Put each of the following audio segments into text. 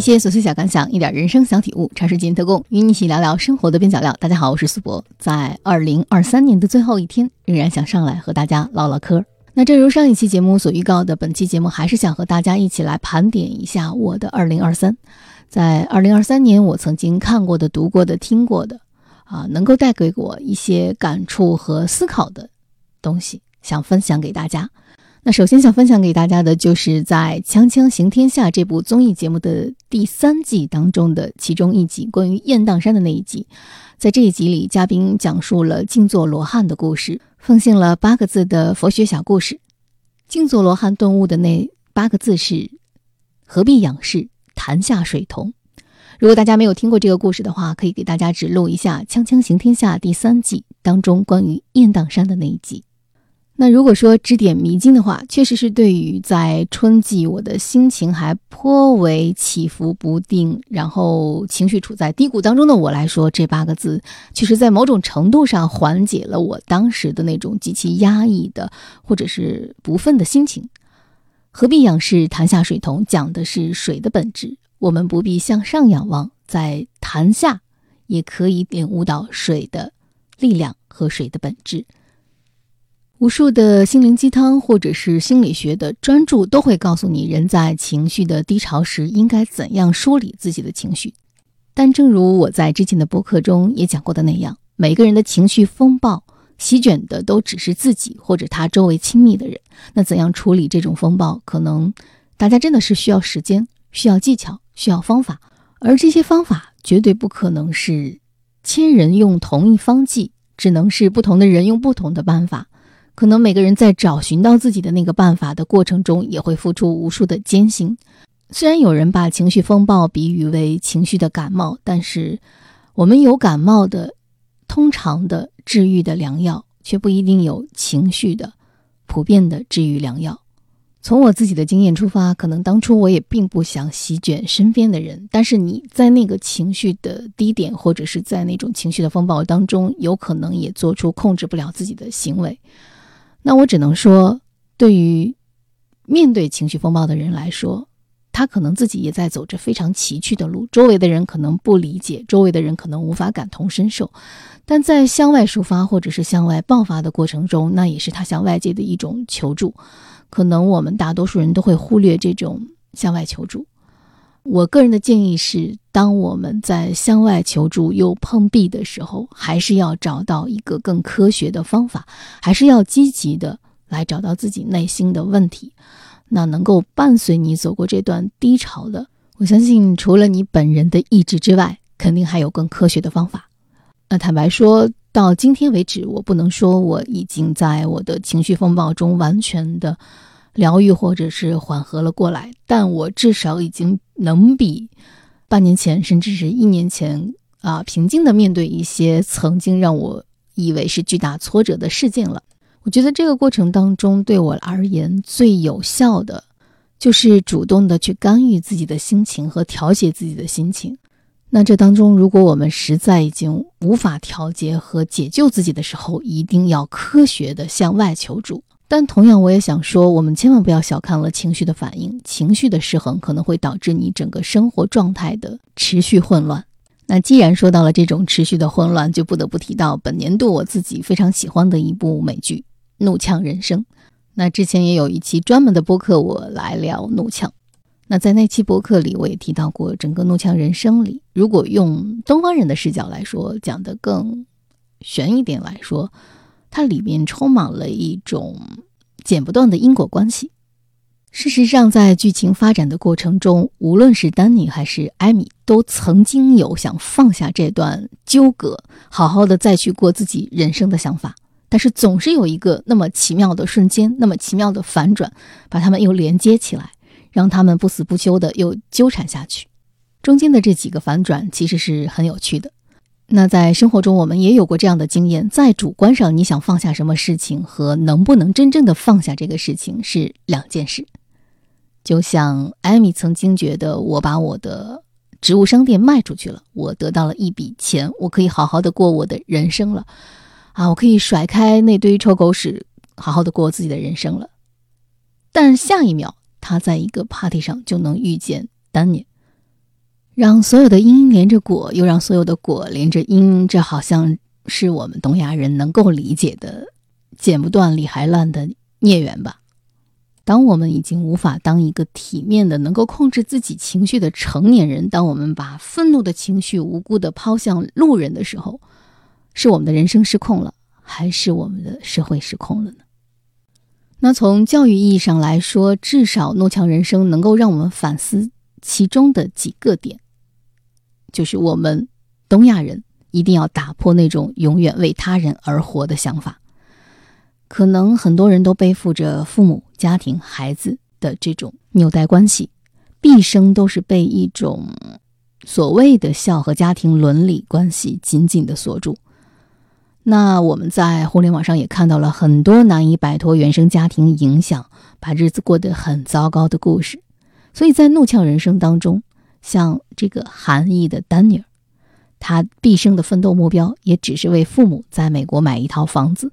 一些琐碎小感想，一点人生小体悟，长时间特供，与你一起聊聊生活的边角料。大家好，我是苏博，在二零二三年的最后一天，仍然想上来和大家唠唠嗑。那正如上一期节目所预告的，本期节目还是想和大家一起来盘点一下我的二零二三。在二零二三年，我曾经看过的、读过的、听过的，啊，能够带给我一些感触和思考的东西，想分享给大家。那首先想分享给大家的，就是在《锵锵行天下》这部综艺节目的第三季当中的其中一集，关于雁荡山的那一集。在这一集里，嘉宾讲述了静坐罗汉的故事，奉献了八个字的佛学小故事。静坐罗汉顿悟的那八个字是：何必仰视潭下水同。如果大家没有听过这个故事的话，可以给大家指路一下《锵锵行天下》第三季当中关于雁荡山的那一集。那如果说指点迷津的话，确实是对于在春季我的心情还颇为起伏不定，然后情绪处在低谷当中的我来说，这八个字确实在某种程度上缓解了我当时的那种极其压抑的或者是不忿的心情。何必仰视潭下水童？讲的是水的本质，我们不必向上仰望，在潭下也可以领悟到水的力量和水的本质。无数的心灵鸡汤或者是心理学的专注都会告诉你，人在情绪的低潮时应该怎样梳理自己的情绪。但正如我在之前的播客中也讲过的那样，每个人的情绪风暴席卷的都只是自己或者他周围亲密的人。那怎样处理这种风暴，可能大家真的是需要时间、需要技巧、需要方法。而这些方法绝对不可能是千人用同一方剂，只能是不同的人用不同的办法。可能每个人在找寻到自己的那个办法的过程中，也会付出无数的艰辛。虽然有人把情绪风暴比喻为情绪的感冒，但是我们有感冒的通常的治愈的良药，却不一定有情绪的普遍的治愈良药。从我自己的经验出发，可能当初我也并不想席卷身边的人，但是你在那个情绪的低点，或者是在那种情绪的风暴当中，有可能也做出控制不了自己的行为。那我只能说，对于面对情绪风暴的人来说，他可能自己也在走着非常崎岖的路，周围的人可能不理解，周围的人可能无法感同身受，但在向外抒发或者是向外爆发的过程中，那也是他向外界的一种求助。可能我们大多数人都会忽略这种向外求助。我个人的建议是，当我们在向外求助又碰壁的时候，还是要找到一个更科学的方法，还是要积极的来找到自己内心的问题。那能够伴随你走过这段低潮的，我相信除了你本人的意志之外，肯定还有更科学的方法。那坦白说到今天为止，我不能说我已经在我的情绪风暴中完全的。疗愈或者是缓和了过来，但我至少已经能比半年前甚至是一年前啊平静的面对一些曾经让我以为是巨大挫折的事件了。我觉得这个过程当中对我而言最有效的，就是主动的去干预自己的心情和调节自己的心情。那这当中，如果我们实在已经无法调节和解救自己的时候，一定要科学的向外求助。但同样，我也想说，我们千万不要小看了情绪的反应，情绪的失衡可能会导致你整个生活状态的持续混乱。那既然说到了这种持续的混乱，就不得不提到本年度我自己非常喜欢的一部美剧《怒呛人生》。那之前也有一期专门的播客，我来聊《怒呛》。那在那期播客里，我也提到过，整个《怒呛人生》里，如果用东方人的视角来说，讲的更悬一点来说。它里面充满了一种剪不断的因果关系。事实上，在剧情发展的过程中，无论是丹尼还是艾米，都曾经有想放下这段纠葛，好好的再去过自己人生的想法。但是，总是有一个那么奇妙的瞬间，那么奇妙的反转，把他们又连接起来，让他们不死不休的又纠缠下去。中间的这几个反转，其实是很有趣的。那在生活中，我们也有过这样的经验：在主观上，你想放下什么事情，和能不能真正的放下这个事情是两件事。就像艾米曾经觉得，我把我的植物商店卖出去了，我得到了一笔钱，我可以好好的过我的人生了，啊，我可以甩开那堆臭狗屎，好好的过我自己的人生了。但下一秒，他在一个 party 上就能遇见丹尼，让所有的因连着果，又让所有的果连着因，这好像是我们东亚人能够理解的剪不断理还乱的孽缘吧。当我们已经无法当一个体面的、能够控制自己情绪的成年人，当我们把愤怒的情绪无辜的抛向路人的时候，是我们的人生失控了，还是我们的社会失控了呢？那从教育意义上来说，至少《怒呛人生》能够让我们反思其中的几个点，就是我们东亚人一定要打破那种永远为他人而活的想法。可能很多人都背负着父母、家庭、孩子的这种纽带关系，毕生都是被一种所谓的孝和家庭伦理关系紧紧的锁住。那我们在互联网上也看到了很多难以摆脱原生家庭影响，把日子过得很糟糕的故事。所以在怒呛人生当中，像这个韩裔的丹尼尔，他毕生的奋斗目标也只是为父母在美国买一套房子。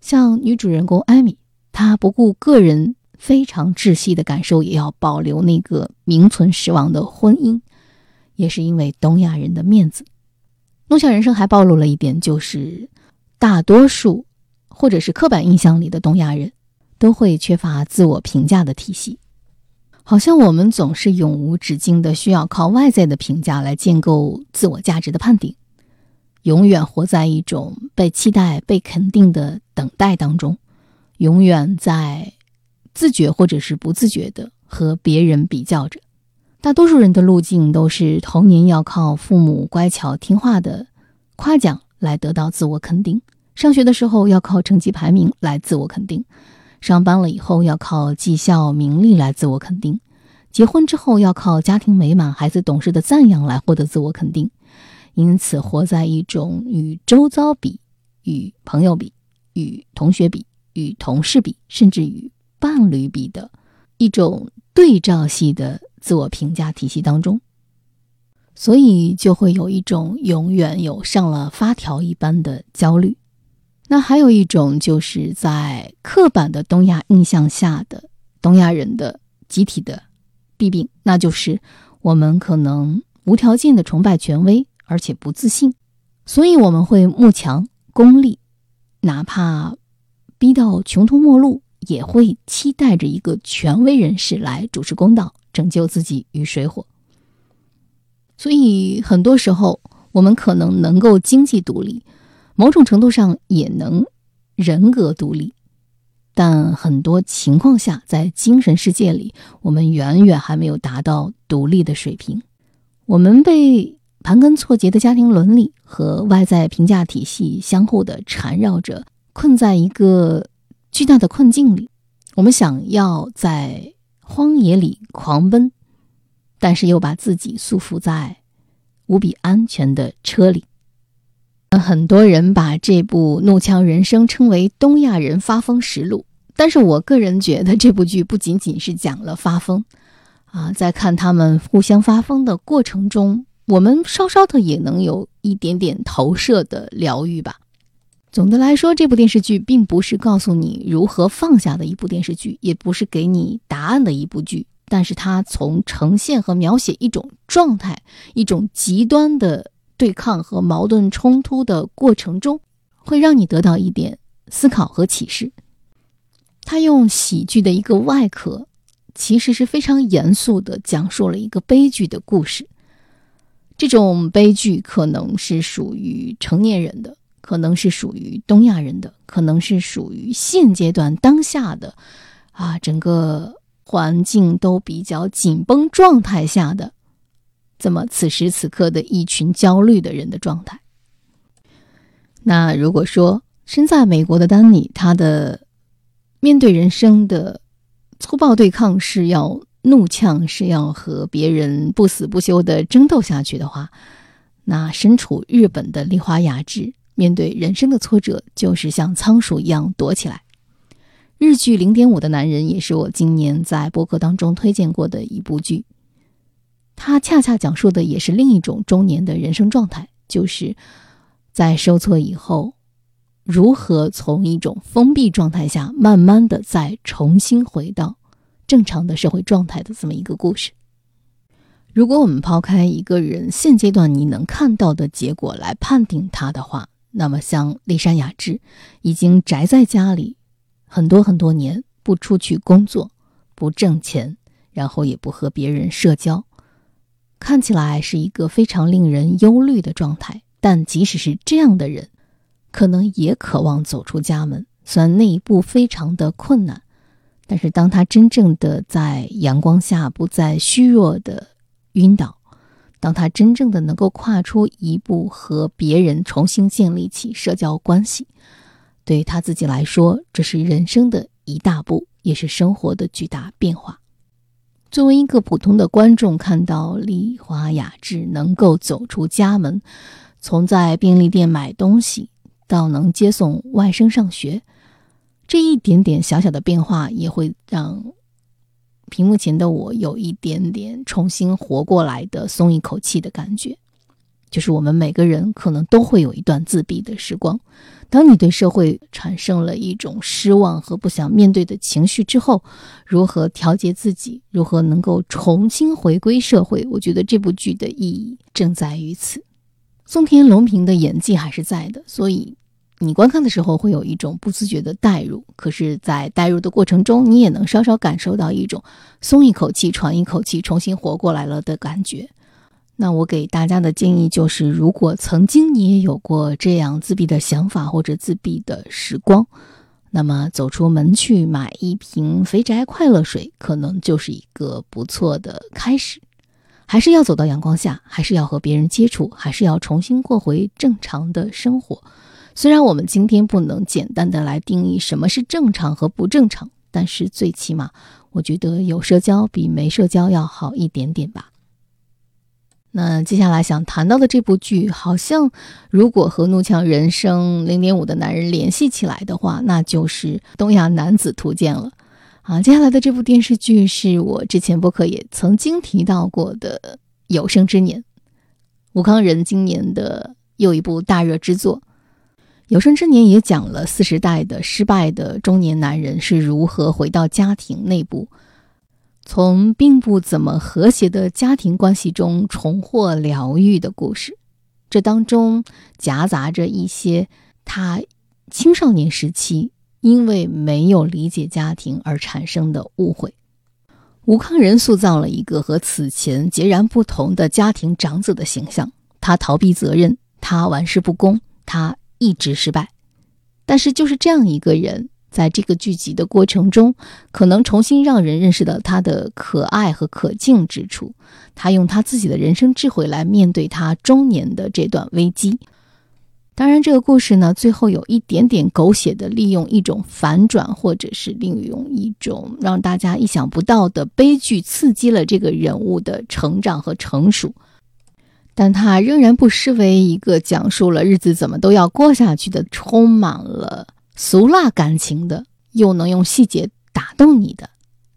像女主人公艾米，她不顾个人非常窒息的感受，也要保留那个名存实亡的婚姻，也是因为东亚人的面子。怒呛人生还暴露了一点，就是大多数或者是刻板印象里的东亚人，都会缺乏自我评价的体系，好像我们总是永无止境的需要靠外在的评价来建构自我价值的判定。永远活在一种被期待、被肯定的等待当中，永远在自觉或者是不自觉的和别人比较着。大多数人的路径都是童年要靠父母乖巧听话的夸奖来得到自我肯定，上学的时候要靠成绩排名来自我肯定，上班了以后要靠绩效名利来自我肯定，结婚之后要靠家庭美满、孩子懂事的赞扬来获得自我肯定。因此，活在一种与周遭比、与朋友比、与同学比、与同事比，甚至与伴侣比的一种对照系的自我评价体系当中，所以就会有一种永远有上了发条一般的焦虑。那还有一种，就是在刻板的东亚印象下的东亚人的集体的弊病，那就是我们可能无条件的崇拜权威。而且不自信，所以我们会慕强功利，哪怕逼到穷途末路，也会期待着一个权威人士来主持公道，拯救自己于水火。所以很多时候，我们可能能够经济独立，某种程度上也能人格独立，但很多情况下，在精神世界里，我们远远还没有达到独立的水平。我们被。盘根错节的家庭伦理和外在评价体系相互的缠绕着，困在一个巨大的困境里。我们想要在荒野里狂奔，但是又把自己束缚在无比安全的车里。很多人把这部《怒呛人生》称为东亚人发疯实录，但是我个人觉得这部剧不仅仅是讲了发疯，啊，在看他们互相发疯的过程中。我们稍稍的也能有一点点投射的疗愈吧。总的来说，这部电视剧并不是告诉你如何放下的一部电视剧，也不是给你答案的一部剧。但是它从呈现和描写一种状态、一种极端的对抗和矛盾冲突的过程中，会让你得到一点思考和启示。他用喜剧的一个外壳，其实是非常严肃的讲述了一个悲剧的故事。这种悲剧可能是属于成年人的，可能是属于东亚人的，可能是属于现阶段当下的，啊，整个环境都比较紧绷状态下的，这么此时此刻的一群焦虑的人的状态。那如果说身在美国的丹尼，他的面对人生的粗暴对抗是要。怒呛是要和别人不死不休的争斗下去的话，那身处日本的立花雅治面对人生的挫折，就是像仓鼠一样躲起来。日剧《零点五的男人》也是我今年在播客当中推荐过的一部剧，它恰恰讲述的也是另一种中年的人生状态，就是在受挫以后，如何从一种封闭状态下，慢慢的再重新回到。正常的社会状态的这么一个故事。如果我们抛开一个人现阶段你能看到的结果来判定他的话，那么像丽山雅致，已经宅在家里很多很多年，不出去工作，不挣钱，然后也不和别人社交，看起来是一个非常令人忧虑的状态。但即使是这样的人，可能也渴望走出家门，虽然那一步非常的困难，但是当他真正的在阳光下，不再虚弱的。晕倒。当他真正的能够跨出一步，和别人重新建立起社交关系，对于他自己来说，这是人生的一大步，也是生活的巨大变化。作为一个普通的观众，看到丽华雅致能够走出家门，从在便利店买东西到能接送外甥上学，这一点点小小的变化，也会让。屏幕前的我有一点点重新活过来的松一口气的感觉，就是我们每个人可能都会有一段自闭的时光。当你对社会产生了一种失望和不想面对的情绪之后，如何调节自己，如何能够重新回归社会？我觉得这部剧的意义正在于此。松田龙平的演技还是在的，所以。你观看的时候会有一种不自觉的代入，可是，在代入的过程中，你也能稍稍感受到一种松一口气、喘一口气、重新活过来了的感觉。那我给大家的建议就是，如果曾经你也有过这样自闭的想法或者自闭的时光，那么走出门去买一瓶肥宅快乐水，可能就是一个不错的开始。还是要走到阳光下，还是要和别人接触，还是要重新过回正常的生活。虽然我们今天不能简单的来定义什么是正常和不正常，但是最起码，我觉得有社交比没社交要好一点点吧。那接下来想谈到的这部剧，好像如果和《怒呛人生》零点五的男人联系起来的话，那就是《东亚男子图鉴》了。啊，接下来的这部电视剧是我之前播客也曾经提到过的《有生之年》，吴康仁今年的又一部大热之作。有生之年也讲了四十代的失败的中年男人是如何回到家庭内部，从并不怎么和谐的家庭关系中重获疗愈的故事。这当中夹杂着一些他青少年时期因为没有理解家庭而产生的误会。吴康仁塑造了一个和此前截然不同的家庭长子的形象，他逃避责任，他玩世不恭，他。一直失败，但是就是这样一个人，在这个剧集的过程中，可能重新让人认识到他的可爱和可敬之处。他用他自己的人生智慧来面对他中年的这段危机。当然，这个故事呢，最后有一点点狗血的利用一种反转，或者是利用一种让大家意想不到的悲剧，刺激了这个人物的成长和成熟。但他仍然不失为一个讲述了日子怎么都要过下去的，充满了俗辣感情的，又能用细节打动你的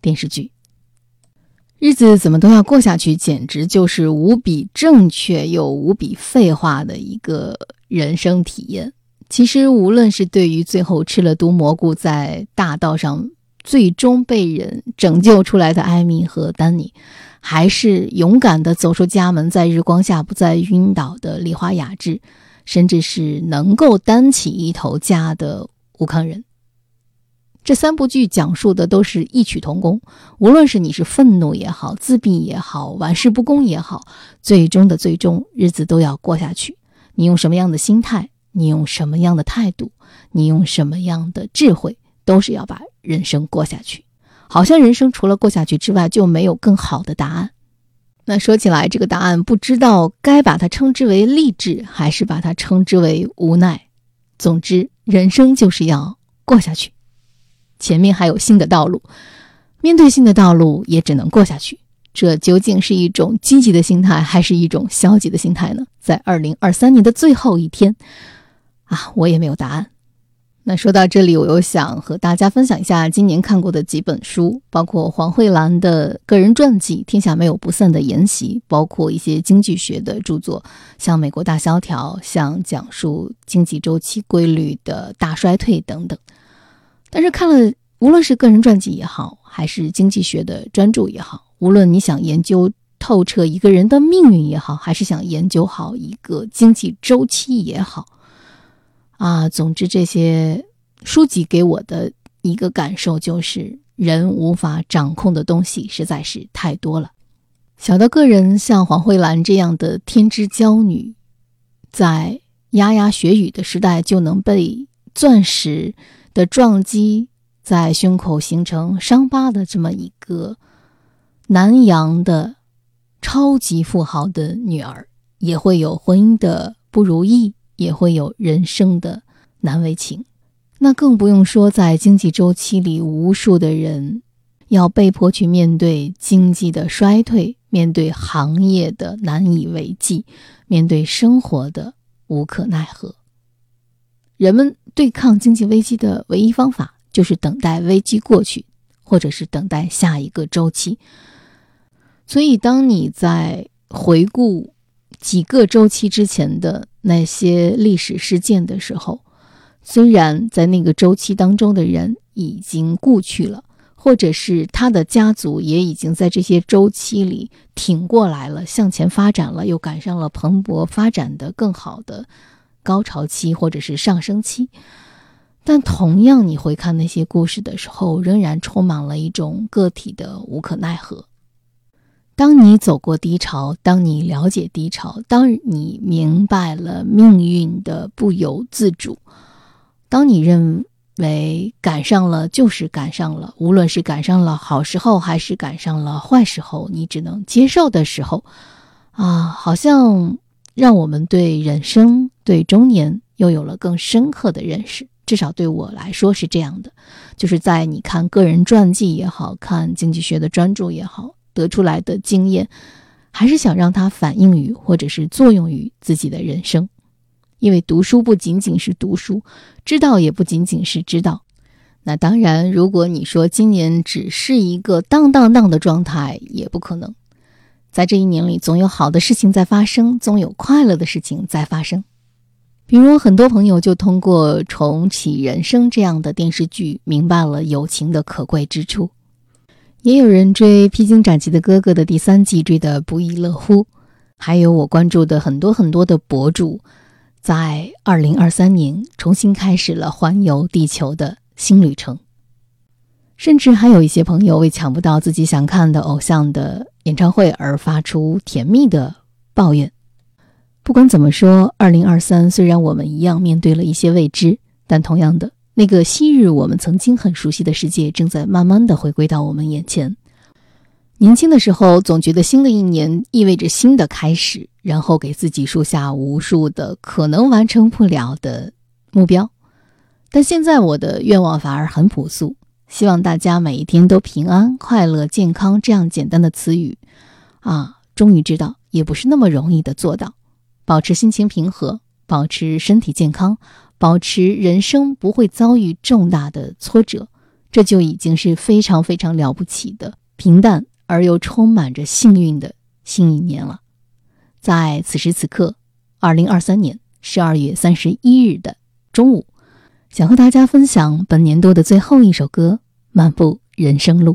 电视剧。日子怎么都要过下去，简直就是无比正确又无比废话的一个人生体验。其实，无论是对于最后吃了毒蘑菇在大道上最终被人拯救出来的艾米和丹尼。还是勇敢地走出家门，在日光下不再晕倒的丽花雅致，甚至是能够担起一头家的吴康仁。这三部剧讲述的都是异曲同工，无论是你是愤怒也好，自闭也好，玩世不恭也好，最终的最终，日子都要过下去。你用什么样的心态，你用什么样的态度，你用什么样的智慧，都是要把人生过下去。好像人生除了过下去之外就没有更好的答案。那说起来，这个答案不知道该把它称之为励志，还是把它称之为无奈。总之，人生就是要过下去，前面还有新的道路，面对新的道路也只能过下去。这究竟是一种积极的心态，还是一种消极的心态呢？在二零二三年的最后一天，啊，我也没有答案。那说到这里，我又想和大家分享一下今年看过的几本书，包括黄慧兰的个人传记《天下没有不散的筵席》，包括一些经济学的著作，像《美国大萧条》，像讲述经济周期规律的大衰退等等。但是看了，无论是个人传记也好，还是经济学的专著也好，无论你想研究透彻一个人的命运也好，还是想研究好一个经济周期也好，啊，总之这些书籍给我的一个感受就是，人无法掌控的东西实在是太多了。小到个人像黄慧兰这样的天之娇女，在牙牙学语的时代就能被钻石的撞击在胸口形成伤疤的这么一个南洋的超级富豪的女儿，也会有婚姻的不如意，也会有人生的难为情。那更不用说在经济周期里，无数的人要被迫去面对经济的衰退。面对行业的难以为继，面对生活的无可奈何，人们对抗经济危机的唯一方法就是等待危机过去，或者是等待下一个周期。所以，当你在回顾几个周期之前的那些历史事件的时候，虽然在那个周期当中的人已经故去了。或者是他的家族也已经在这些周期里挺过来了，向前发展了，又赶上了蓬勃发展的更好的高潮期或者是上升期。但同样，你回看那些故事的时候，仍然充满了一种个体的无可奈何。当你走过低潮，当你了解低潮，当你明白了命运的不由自主，当你认。为赶上了就是赶上了，无论是赶上了好时候还是赶上了坏时候，你只能接受的时候，啊，好像让我们对人生、对中年又有了更深刻的认识。至少对我来说是这样的，就是在你看个人传记也好看经济学的专著也好得出来的经验，还是想让它反映于或者是作用于自己的人生。因为读书不仅仅是读书，知道也不仅仅是知道。那当然，如果你说今年只是一个当当当的状态，也不可能。在这一年里，总有好的事情在发生，总有快乐的事情在发生。比如，很多朋友就通过《重启人生》这样的电视剧，明白了友情的可贵之处。也有人追《披荆斩棘的哥哥》的第三季，追得不亦乐乎。还有我关注的很多很多的博主。在二零二三年，重新开始了环游地球的新旅程。甚至还有一些朋友为抢不到自己想看的偶像的演唱会而发出甜蜜的抱怨。不管怎么说，二零二三虽然我们一样面对了一些未知，但同样的，那个昔日我们曾经很熟悉的世界，正在慢慢的回归到我们眼前。年轻的时候，总觉得新的一年意味着新的开始，然后给自己树下无数的可能完成不了的目标。但现在我的愿望反而很朴素，希望大家每一天都平安、快乐、健康。这样简单的词语，啊，终于知道也不是那么容易的做到。保持心情平和，保持身体健康，保持人生不会遭遇重大的挫折，这就已经是非常非常了不起的平淡。而又充满着幸运的新一年了，在此时此刻，二零二三年十二月三十一日的中午，想和大家分享本年度的最后一首歌《漫步人生路》。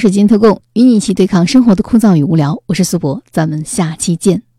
水晶特供，与你一起对抗生活的枯燥与无聊。我是苏博，咱们下期见。